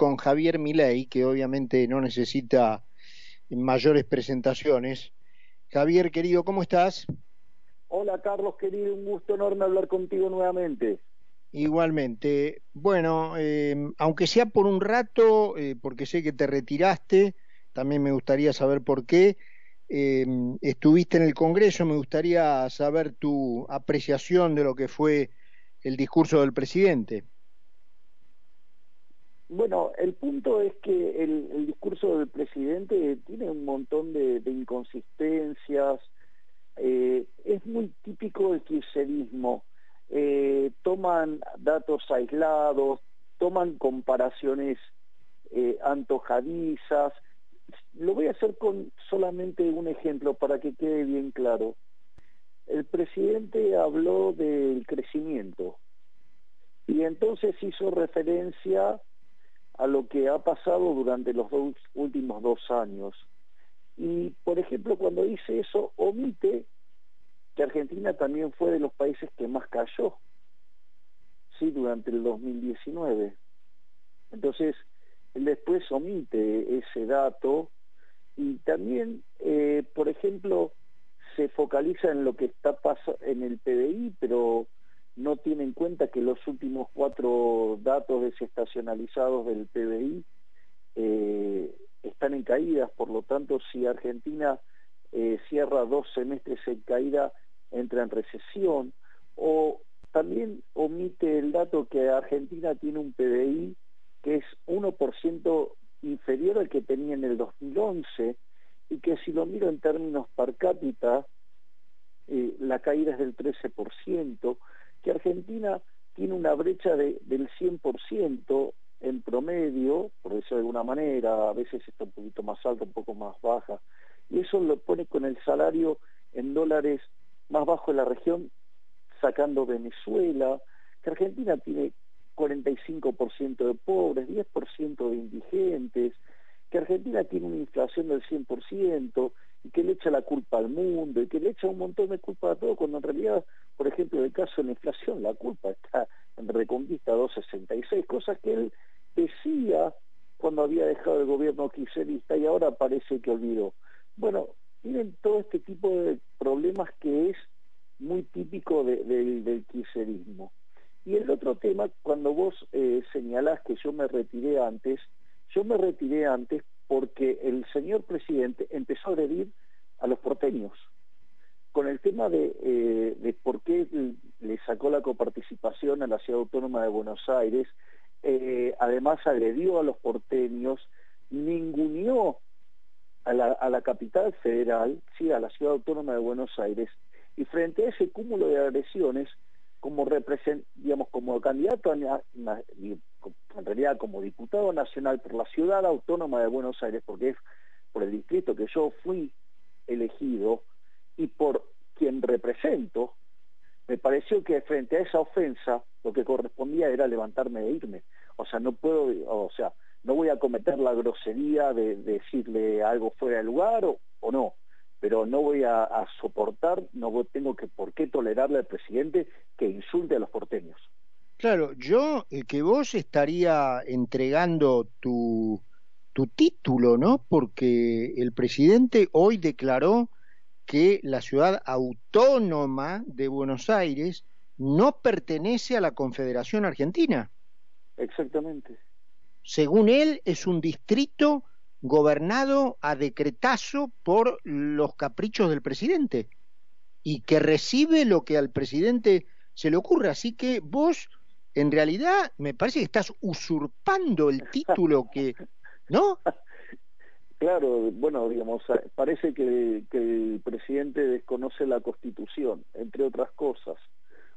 con Javier Milei, que obviamente no necesita mayores presentaciones. Javier, querido, ¿cómo estás? Hola, Carlos, querido, un gusto enorme hablar contigo nuevamente. Igualmente. Bueno, eh, aunque sea por un rato, eh, porque sé que te retiraste, también me gustaría saber por qué. Eh, estuviste en el Congreso, me gustaría saber tu apreciación de lo que fue el discurso del presidente. Bueno, el punto es que el, discurso del presidente tiene un montón de, inconsistencias, eh, es muy típico del kirchnerismo, eh, toman datos aislados, toman comparaciones eh, antojadizas, lo voy a hacer con solamente un ejemplo para que quede bien claro. El presidente habló del crecimiento y entonces hizo referencia a lo que ha pasado durante los dos, últimos dos años. Y, por ejemplo, cuando dice eso, omite que Argentina también fue de los países que más cayó, sí, durante el 2019. Entonces, después omite ese dato y también, eh, por ejemplo, se focaliza en lo que está pasando en el PDI, pero no tiene en cuenta que los últimos cuatro datos desestacionalizados del PBI eh, están en caídas, por lo tanto, si Argentina eh, cierra dos semestres en caída, entra en recesión, o también omite el dato que Argentina tiene un PBI que es 1% inferior al que tenía en el 2011 y que si lo miro en términos per cápita, eh, la caída es del 13%, que Argentina tiene una brecha de, del 100% en promedio, por decirlo de alguna manera, a veces está un poquito más alta, un poco más baja, y eso lo pone con el salario en dólares más bajo de la región, sacando Venezuela, que Argentina tiene 45% de pobres, 10% de indigentes, que Argentina tiene una inflación del 100%, y que le echa la culpa al mundo, y que le echa un montón de culpa a todo, cuando en realidad, por ejemplo, en el caso de la inflación, la culpa está en Reconquista 266, cosas que él decía cuando había dejado el gobierno kirchnerista y ahora parece que olvidó. Bueno, tienen todo este tipo de problemas que es muy típico del kirchnerismo. Y el otro tema, cuando vos eh, señalás que yo me retiré antes, yo me retiré antes porque el señor presidente empezó a agredir a los porteños. Con el tema de, eh, por qué le sacó la coparticipación a la Ciudad Autónoma de Buenos Aires, eh, además agredió a los porteños, ninguneó a la, a la capital federal, sí, a la Ciudad Autónoma de Buenos Aires, y frente a ese cúmulo de agresiones, como represent, como candidato, a, en realidad como diputado nacional por la ciudad autónoma de Buenos Aires, porque es por el distrito que yo fui elegido y por quien represento, me pareció que frente a esa ofensa lo que correspondía era levantarme e irme. O sea, no puedo, o sea, no voy a cometer la grosería de, decirle algo fuera de lugar o no pero no voy a, soportar, no tengo que por qué tolerarle al presidente que insulte a los porteños. Claro, yo eh, que vos estaría entregando tu, tu título, ¿no? Porque el presidente hoy declaró que la ciudad autónoma de Buenos Aires no pertenece a la Confederación Argentina. Exactamente. Según él, es un distrito gobernado a decretazo por los caprichos del presidente y que recibe lo que al presidente se le ocurre. Así que vos, en realidad, me parece que estás usurpando el título que, ¿no? Claro, bueno, digamos, parece que, el presidente desconoce la Constitución, entre otras cosas,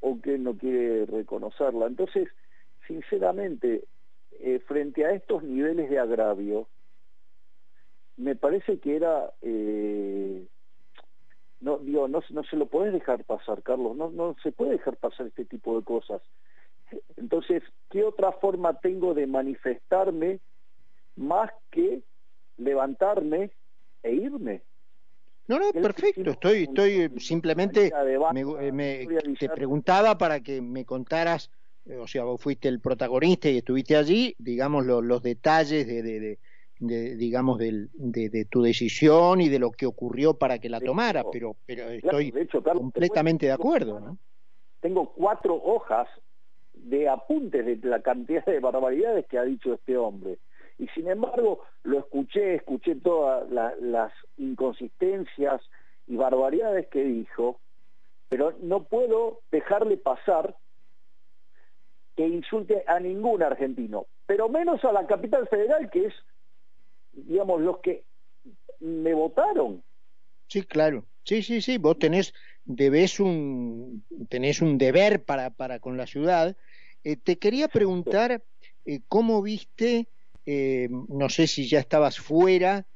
o que no quiere reconocerla. Entonces, sinceramente, eh, frente a estos niveles de agravio, me parece que era eh, no digo no, no se lo puedes dejar pasar Carlos no no se puede dejar pasar este tipo de cosas. Entonces qué otra forma tengo de manifestarme más que levantarme e irme no no perfecto estoy estoy simplemente me, te preguntaba para que me contaras o sea, vos fuiste el protagonista y estuviste allí, digamos, los detalles de, de, de, digamos, de, de, tu decisión y de lo que ocurrió para que la tomara, pero, pero estoy completamente de acuerdo. ¿no? Tengo cuatro hojas de apuntes de la cantidad de barbaridades que ha dicho este hombre. Y sin embargo, lo escuché, escuché todas las inconsistencias y barbaridades que dijo, pero no puedo dejarle pasar que insulte a ningún argentino, pero menos a la capital federal, que es, digamos, los que me votaron. Sí, claro. Sí, sí, sí. Vos tenés, debes un, tenés un deber para, para con la ciudad. Eh, te quería preguntar eh, cómo viste, eh, no sé si ya estabas fuera,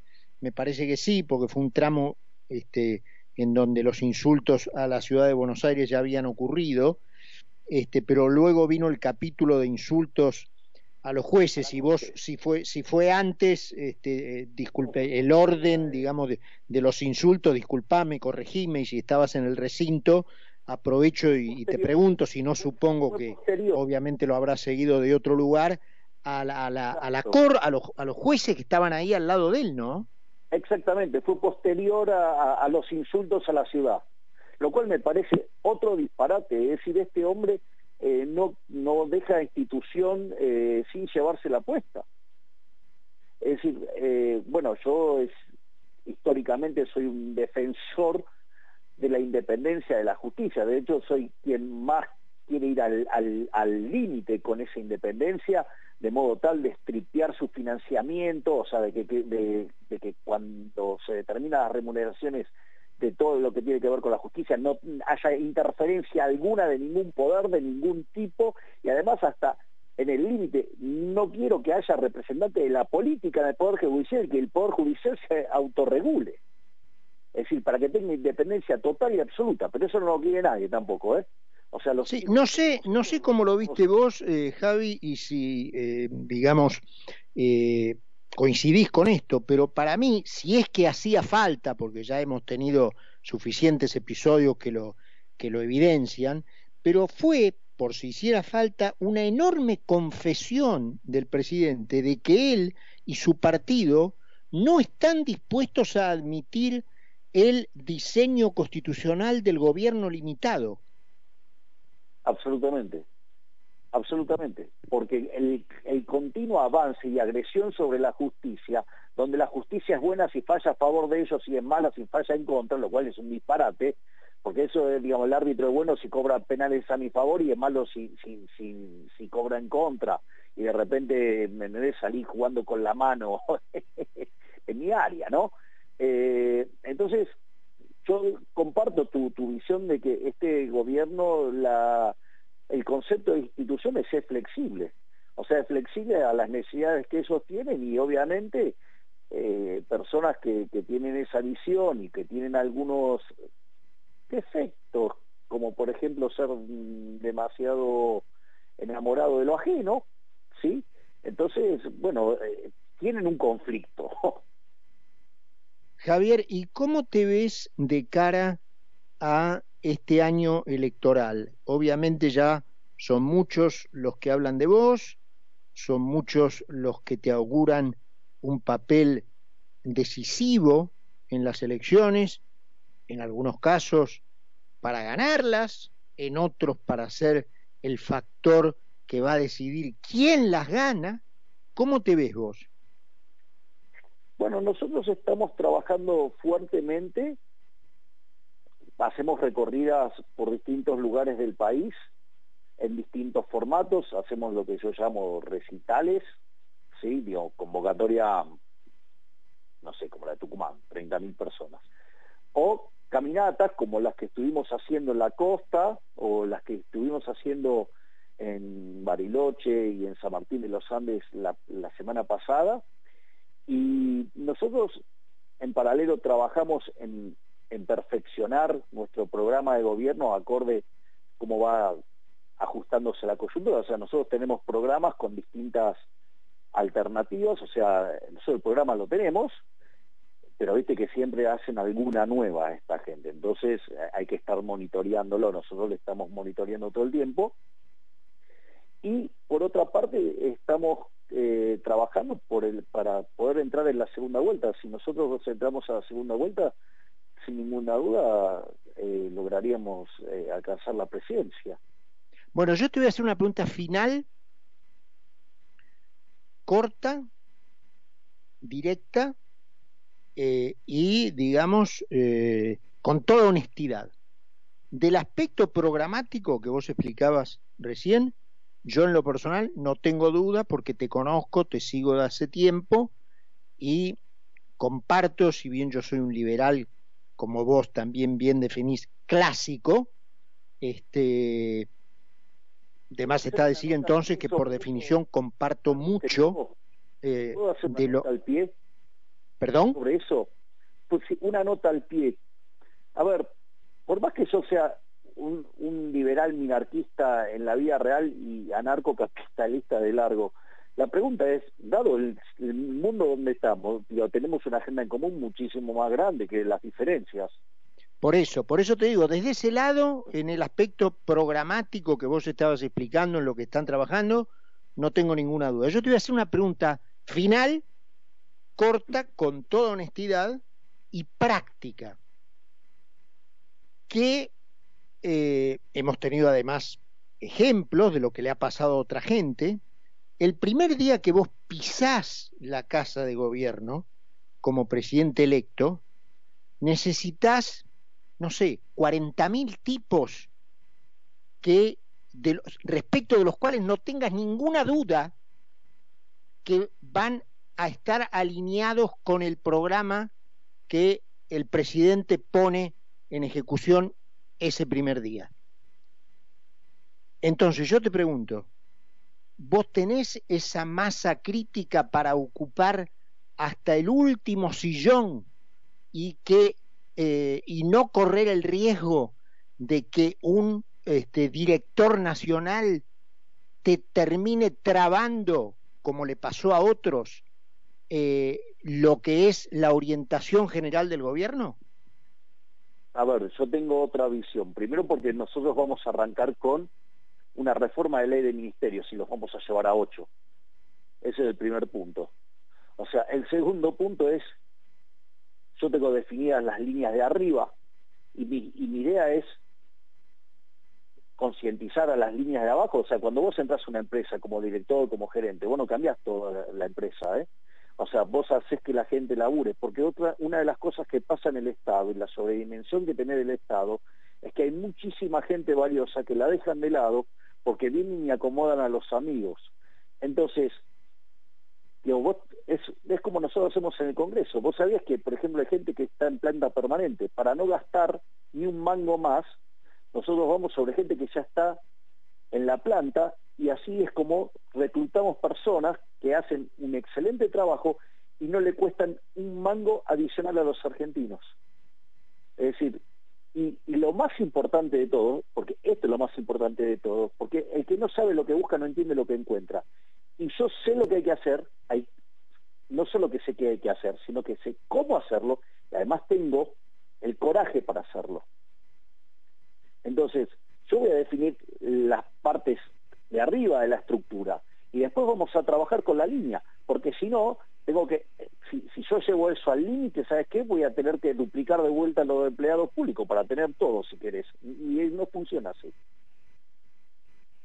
me parece que sí, porque fue un tramo este, en donde los insultos a la ciudad de Buenos Aires ya habían ocurrido, este, pero luego vino el capítulo de insultos a los jueces y vos si fue si fue antes este, eh, disculpe el orden digamos de, de, los insultos disculpame corregime y si estabas en el recinto aprovecho y, te pregunto si no supongo que obviamente lo habrás seguido de otro lugar a la, a la, a la cor a los a los jueces que estaban ahí al lado de él no Exactamente, fue posterior a, los insultos a la ciudad, lo cual me parece otro disparate, es decir, este hombre eh, no, no deja institución eh, sin llevarse la puesta. Es decir, eh, bueno, yo es, históricamente soy un defensor de la independencia de la justicia, de hecho soy quien más quiere ir al límite con esa independencia, de modo tal de estripear su financiamiento, o sea, de que, de, que cuando se determinan las remuneraciones de todo lo que tiene que ver con la justicia no haya interferencia alguna de ningún poder, de ningún tipo, y además hasta en el límite, no quiero que haya representante de la política en el Poder Judicial, que el Poder Judicial se autorregule. Es decir, para que tenga independencia total y absoluta, pero eso no lo quiere nadie tampoco, ¿eh? sí, no sé, no sé cómo lo viste vos, eh, Javi, y si, eh, digamos, eh, coincidís con esto, pero para mí, si es que hacía falta, porque ya hemos tenido suficientes episodios que lo, que lo evidencian, pero fue, por si hiciera falta, una enorme confesión del presidente de que él y su partido no están dispuestos a admitir el diseño constitucional del gobierno limitado. Absolutamente, absolutamente, porque el, continuo avance y agresión sobre la justicia, donde la justicia es buena si falla a favor de ellos y es mala si falla en contra, lo cual es un disparate, porque eso es, digamos, el árbitro es bueno si cobra penales a mi favor y es malo si, si, si, si cobra en contra, y de repente me, salir jugando con la mano en mi área, ¿no? Eh, entonces, yo comparto tu, tu visión de que este gobierno, la, el concepto de instituciones es flexible, o sea, es flexible a las necesidades que ellos tienen y obviamente eh, personas que, que tienen esa visión y que tienen algunos defectos, como por ejemplo ser demasiado enamorado de lo ajeno, ¿sí? Entonces, bueno, eh, tienen un conflicto. Javier, ¿y cómo te ves de cara a este año electoral? Obviamente ya son muchos los que hablan de vos, son muchos los que te auguran un papel decisivo en las elecciones, en algunos casos para ganarlas, en otros para ser el factor que va a decidir quién las gana. ¿Cómo te ves vos? Bueno, nosotros estamos trabajando fuertemente, hacemos recorridas por distintos lugares del país, en distintos formatos, hacemos lo que yo llamo recitales, ¿sí? Digo, convocatoria, no sé, como la de Tucumán, 30.000 personas. O caminatas como las que estuvimos haciendo en la costa o las que estuvimos haciendo en Bariloche y en San Martín de los Andes la, la semana pasada, y nosotros en paralelo trabajamos en, perfeccionar nuestro programa de gobierno acorde cómo va ajustándose la coyuntura. O sea, nosotros tenemos programas con distintas alternativas, o sea, nosotros el programa lo tenemos, pero viste que siempre hacen alguna nueva esta gente, entonces hay que estar monitoreándolo, nosotros le estamos monitoreando todo el tiempo, y por otra parte estamos eh, trabajando por el, para poder entrar en la segunda vuelta. Si nosotros entramos a la segunda vuelta, sin ninguna duda eh, lograríamos eh, alcanzar la presidencia. Bueno, yo te voy a hacer una pregunta final, corta, directa y, digamos, con toda honestidad. Del aspecto programático que vos explicabas recién, yo en lo personal no tengo duda porque te conozco, te sigo de hace tiempo y comparto, si bien yo soy un liberal, como vos también bien definís, clásico, este, de más está decir entonces que por definición comparto mucho eh, de lo... Al pie? ¿Perdón? Sobre eso, pues una nota al pie. A ver, por más que yo sea un, liberal minarquista en la vida real y anarcocapitalista de largo. La pregunta es, dado el, mundo donde estamos, tenemos una agenda en común muchísimo más grande que las diferencias. Por eso, por eso te digo, desde ese lado, en el aspecto programático que vos estabas explicando en lo que están trabajando, no tengo ninguna duda. Yo te voy a hacer una pregunta final, corta, con toda honestidad y práctica. ¿Qué eh, hemos tenido además ejemplos de lo que le ha pasado a otra gente. El primer día que vos pisás la casa de gobierno como presidente electo, necesitas, no sé, 40.000 tipos que respecto de los cuales no tengas ninguna duda que van a estar alineados con el programa que el presidente pone en ejecución ese primer día. Entonces yo te pregunto, ¿vos tenés esa masa crítica para ocupar hasta el último sillón y que eh, y no correr el riesgo de que un este, director nacional te termine trabando, como le pasó a otros, eh, lo que es la orientación general del gobierno? A ver, yo tengo otra visión. Primero porque nosotros vamos a arrancar con una reforma de ley de ministerios y los vamos a llevar a ocho. Ese es el primer punto. O sea, el segundo punto es, yo tengo definidas las líneas de arriba y mi, y mi idea es concientizar a las líneas de abajo. O sea, cuando vos entras a una empresa como director, como gerente, vos no cambiás toda la empresa, ¿eh? O sea, vos haces que la gente labure, porque otra, una de las cosas que pasa en el Estado y la sobredimensión que tiene el Estado es que hay muchísima gente valiosa que la dejan de lado porque vienen y acomodan a los amigos. Entonces, vos, es, es como nosotros hacemos en el Congreso. Vos sabías que, por ejemplo, hay gente que está en planta permanente. Para no gastar ni un mango más, nosotros vamos sobre gente que ya está en la planta y así es como reclutamos personas que hacen un excelente trabajo y no le cuestan un mango adicional a los argentinos. Es decir, y, lo más importante de todo, porque esto es lo más importante de todo, porque el que no sabe lo que busca no entiende lo que encuentra. Y yo sé lo que hay que hacer, hay, no solo que sé qué hay que hacer, sino que sé cómo hacerlo, y además tengo el coraje para hacerlo. Entonces, yo voy a definir las partes de arriba de la estructura y después vamos a trabajar con la línea, porque si no, tengo que, si, yo llevo eso al límite, ¿sabes qué? Voy a tener que duplicar de vuelta los empleados públicos para tener todo, si querés, y, no funciona así.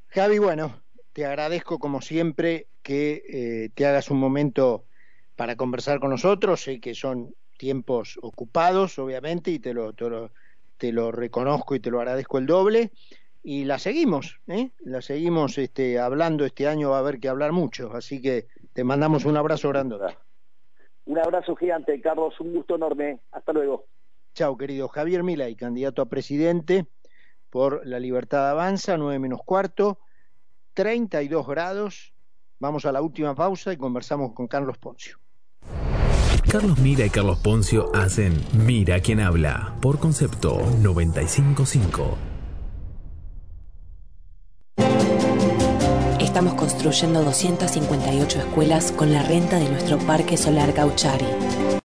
Javi, bueno, te agradezco como siempre que eh, te hagas un momento para conversar con nosotros, sé que son tiempos ocupados, obviamente, y te lo, te lo te lo reconozco y te lo agradezco el doble. Y la seguimos, ¿eh? la seguimos este, hablando este año, va a haber que hablar mucho, así que te mandamos un abrazo grande. Un abrazo gigante, Carlos, un gusto enorme. Hasta luego. Chao, querido Javier Milay, candidato a presidente por La Libertad Avanza, 9 menos cuarto, 32 grados. Vamos a la última pausa y conversamos con Carlos Poncio. Carlos Mira y Carlos Poncio hacen Mira quien habla por concepto 955. Construyendo 258 escuelas con la renta de nuestro parque solar Gauchari